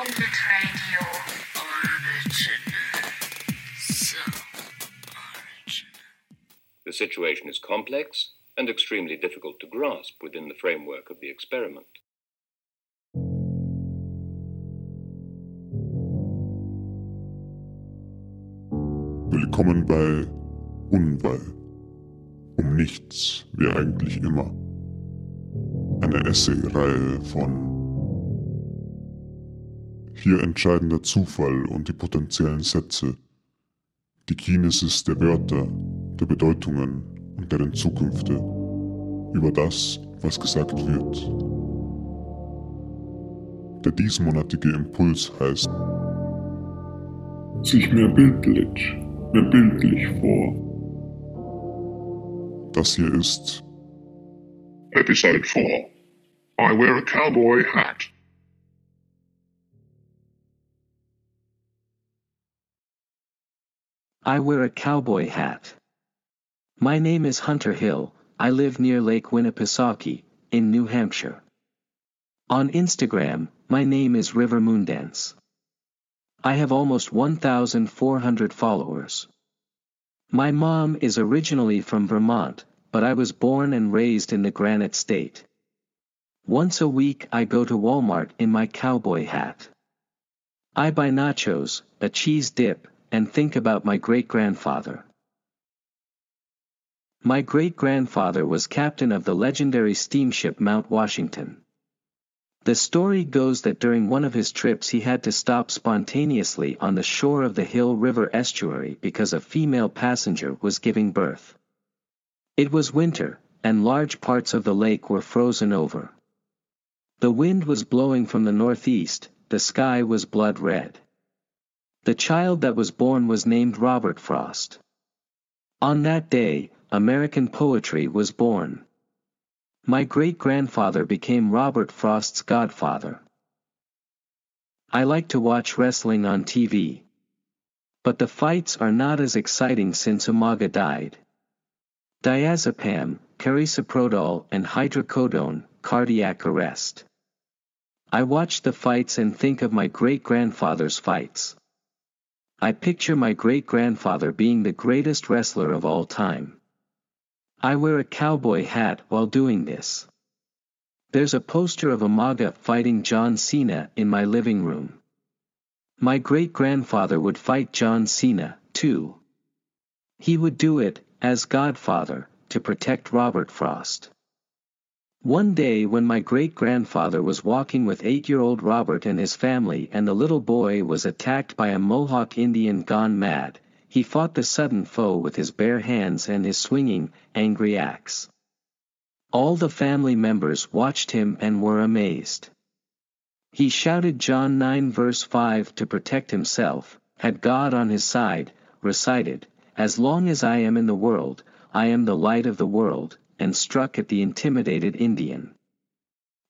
Pirate Radio. Original. So original. The situation is complex and extremely difficult to grasp within the framework of the experiment. Willkommen bei Unfall. Um nichts wie eigentlich immer. Eine Essay-Reihe von hier entscheiden der Zufall und die potenziellen Sätze, die Kinesis der Wörter, der Bedeutungen und deren Zukünfte über das, was gesagt wird. Der diesmonatige Impuls heißt sich mehr bildlich, mehr bildlich vor. Das hier ist Episode 4. I wear a cowboy hat. I wear a cowboy hat. My name is Hunter Hill, I live near Lake Winnipesaukee, in New Hampshire. On Instagram, my name is River Moondance. I have almost 1,400 followers. My mom is originally from Vermont, but I was born and raised in the Granite State. Once a week I go to Walmart in my cowboy hat. I buy nachos, a cheese dip, and think about my great-grandfather. My great-grandfather was captain of the legendary steamship Mount Washington. The story goes that during one of his trips he had to stop spontaneously on the shore of the Hill River estuary because a female passenger was giving birth. It was winter, and large parts of the lake were frozen over. The wind was blowing from the northeast, the sky was blood red. The child that was born was named Robert Frost. On that day, American poetry was born. My great-grandfather became Robert Frost's godfather. I like to watch wrestling on TV. But the fights are not as exciting since Umaga died. Diazepam, carisoprodol and hydrocodone, cardiac arrest. I watch the fights and think of my great-grandfather's fights. I picture my great-grandfather being the greatest wrestler of all time. I wear a cowboy hat while doing this. There's a poster of Umaga fighting John Cena in my living room. My great-grandfather would fight John Cena, too. He would do it, as godfather, to protect Robert Frost. One day when my great-grandfather was walking with eight-year-old Robert and his family and the little boy was attacked by a Mohawk Indian gone mad, he fought the sudden foe with his bare hands and his swinging, angry axe. All the family members watched him and were amazed. He shouted John 9 verse 5 to protect himself, had God on his side, recited, As long as I am in the world, I am the light of the world, and struck at the intimidated Indian.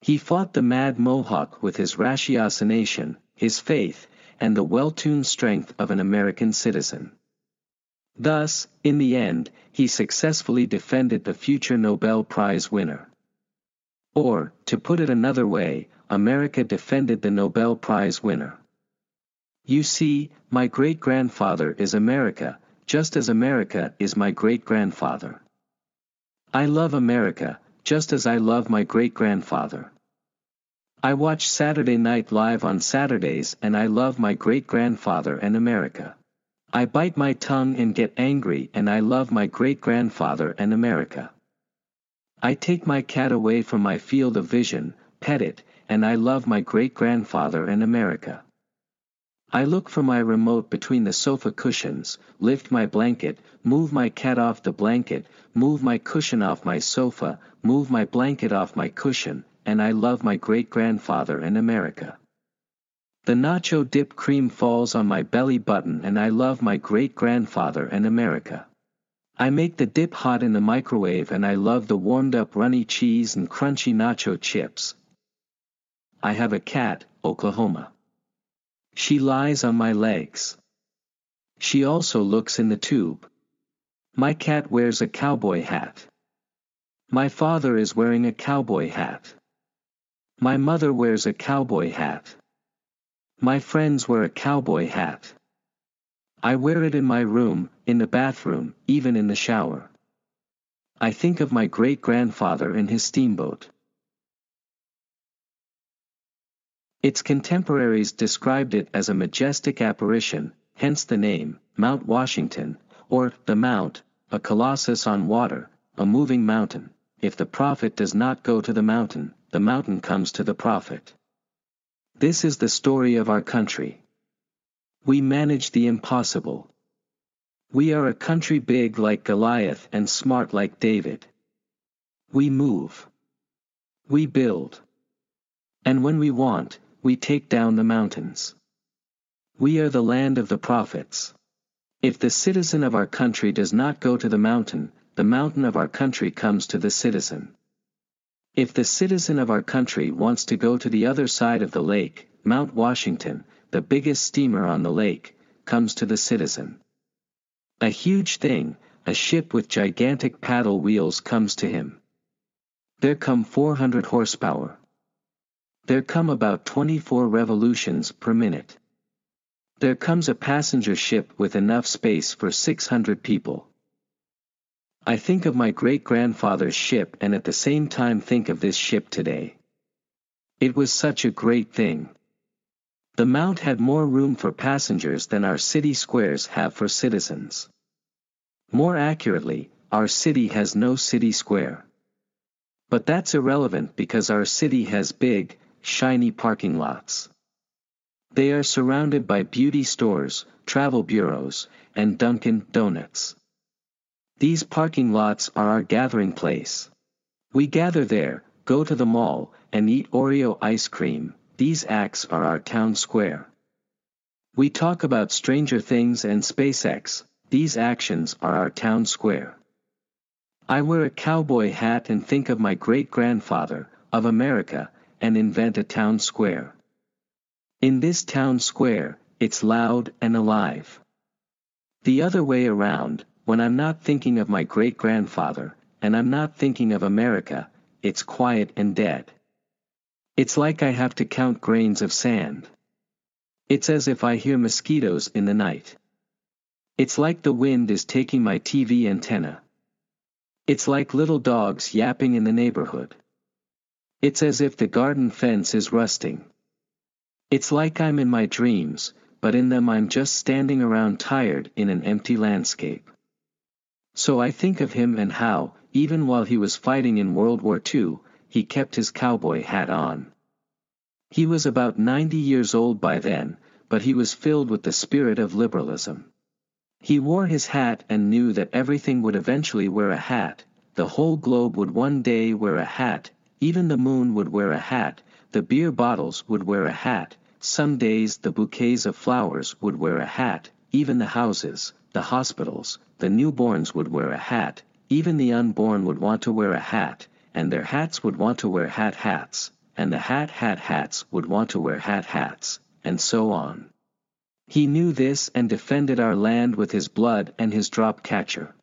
He fought the mad Mohawk with his ratiocination, his faith, and the well-tuned strength of an American citizen. Thus, in the end, he successfully defended the future Nobel Prize winner. Or, to put it another way, America defended the Nobel Prize winner. You see, my great-grandfather is America, just as America is my great-grandfather. I love America, just as I love my great-grandfather. I watch Saturday Night Live on Saturdays and I love my great-grandfather and America. I bite my tongue and get angry and I love my great-grandfather and America. I take my cat away from my field of vision, pet it, and I love my great-grandfather and America. I look for my remote between the sofa cushions, lift my blanket, move my cat off the blanket, move my cushion off my sofa, move my blanket off my cushion, and I love my great-grandfather and America. The nacho dip cream falls on my belly button and I love my great-grandfather and America. I make the dip hot in the microwave and I love the warmed up runny cheese and crunchy nacho chips. I have a cat, Oklahoma. She lies on my legs. She also looks in the tube. My cat wears a cowboy hat. My father is wearing a cowboy hat. My mother wears a cowboy hat. My friends wear a cowboy hat. I wear it in my room, in the bathroom, even in the shower. I think of my great grandfather in his steamboat. Its contemporaries described it as a majestic apparition, hence the name, Mount Washington, or the Mount, a colossus on water, a moving mountain. If the prophet does not go to the mountain, the mountain comes to the prophet. This is the story of our country. We manage the impossible. We are a country big like Goliath and smart like David. We move. We build. And when we want, we take down the mountains. We are the land of the prophets. If the citizen of our country does not go to the mountain, the mountain of our country comes to the citizen. If the citizen of our country wants to go to the other side of the lake, Mount Washington, the biggest steamer on the lake, comes to the citizen. A huge thing, a ship with gigantic paddle wheels comes to him. There come 400 horsepower. There come about 24 revolutions per minute. There comes a passenger ship with enough space for 600 people. I think of my great grandfather's ship and at the same time think of this ship today. It was such a great thing. The Mount had more room for passengers than our city squares have for citizens. More accurately, our city has no city square. But that's irrelevant because our city has big, shiny parking lots. They are surrounded by beauty stores, travel bureaus, and Dunkin' Donuts. These parking lots are our gathering place. We gather there, go to the mall, and eat Oreo ice cream, these acts are our town square. We talk about Stranger Things and SpaceX, these actions are our town square. I wear a cowboy hat and think of my great grandfather, of America, and invent a town square. In this town square, it's loud and alive. The other way around, when I'm not thinking of my great grandfather, and I'm not thinking of America, it's quiet and dead. It's like I have to count grains of sand. It's as if I hear mosquitoes in the night. It's like the wind is taking my TV antenna. It's like little dogs yapping in the neighborhood. It's as if the garden fence is rusting. It's like I'm in my dreams, but in them I'm just standing around tired in an empty landscape. So I think of him and how, even while he was fighting in World War II, he kept his cowboy hat on. He was about 90 years old by then, but he was filled with the spirit of liberalism. He wore his hat and knew that everything would eventually wear a hat, the whole globe would one day wear a hat, even the moon would wear a hat, the beer bottles would wear a hat, some days the bouquets of flowers would wear a hat, even the houses, the hospitals, the newborns would wear a hat, even the unborn would want to wear a hat, and their hats would want to wear hat hats, and the hat hat hats would want to wear hat hats, and so on. He knew this and defended our land with his blood and his drop catcher.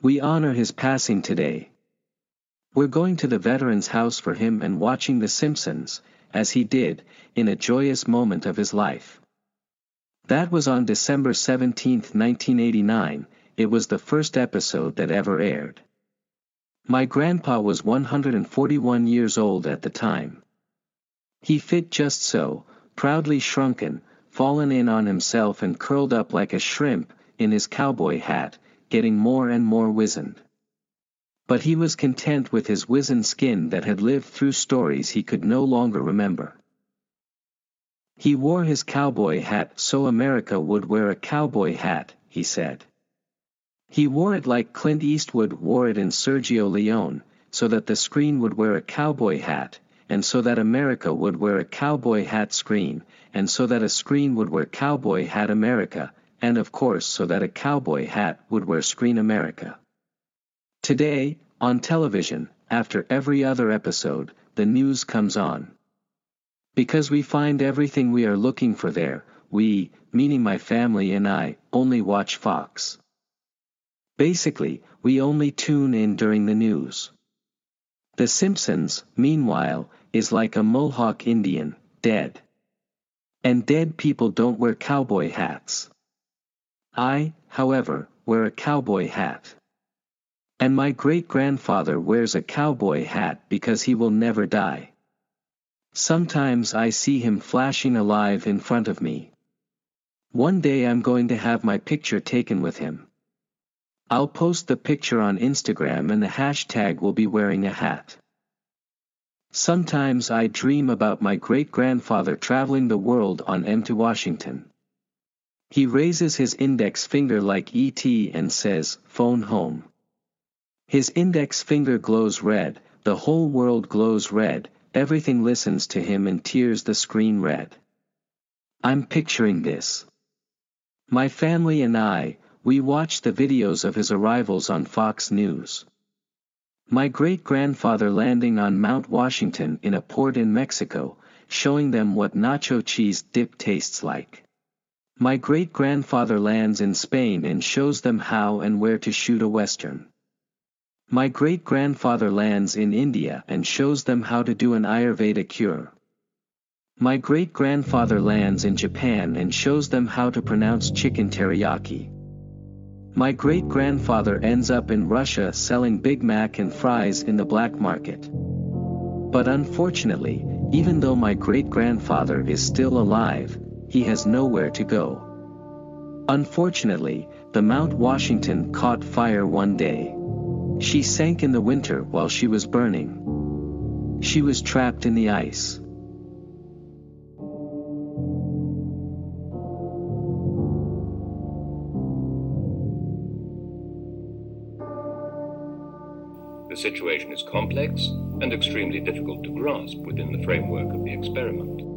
We honor his passing today, we're going to the veteran's house for him and watching The Simpsons, as he did, in a joyous moment of his life. That was on December 17, 1989, it was the first episode that ever aired. My grandpa was 141 years old at the time. He fit just so, proudly shrunken, fallen in on himself and curled up like a shrimp, in his cowboy hat, getting more and more wizened. But he was content with his wizened skin that had lived through stories he could no longer remember. He wore his cowboy hat so America would wear a cowboy hat, he said. He wore it like Clint Eastwood wore it in Sergio Leone, so that the screen would wear a cowboy hat, and so that America would wear a cowboy hat screen, and so that a screen would wear cowboy hat America, and of course so that a cowboy hat would wear screen America. Today, on television, after every other episode, the news comes on. Because we find everything we are looking for there, we, meaning my family and I, only watch Fox. Basically, we only tune in during the news. The Simpsons, meanwhile, is like a Mohawk Indian, dead. And dead people don't wear cowboy hats. I, however, wear a cowboy hat. And my great grandfather wears a cowboy hat because he will never die. Sometimes I see him flashing alive in front of me. One day I'm going to have my picture taken with him. I'll post the picture on Instagram and the hashtag will be wearing a hat. Sometimes I dream about my great grandfather traveling the world on Mount Washington. He raises his index finger like ET and says, phone home. His index finger glows red, the whole world glows red, everything listens to him and tears the screen red. I'm picturing this. My family and I, we watch the videos of his arrivals on Fox News. My great-grandfather landing on Mount Washington in a port in Mexico, showing them what nacho cheese dip tastes like. My great-grandfather lands in Spain and shows them how and where to shoot a western. My great-grandfather lands in India and shows them how to do an Ayurveda cure. My great-grandfather lands in Japan and shows them how to pronounce chicken teriyaki. My great-grandfather ends up in Russia selling Big Mac and fries in the black market. But unfortunately, even though my great-grandfather is still alive, he has nowhere to go. Unfortunately, the Mount Washington caught fire one day. She sank in the winter while she was burning. She was trapped in the ice. The situation is complex and extremely difficult to grasp within the framework of the experiment.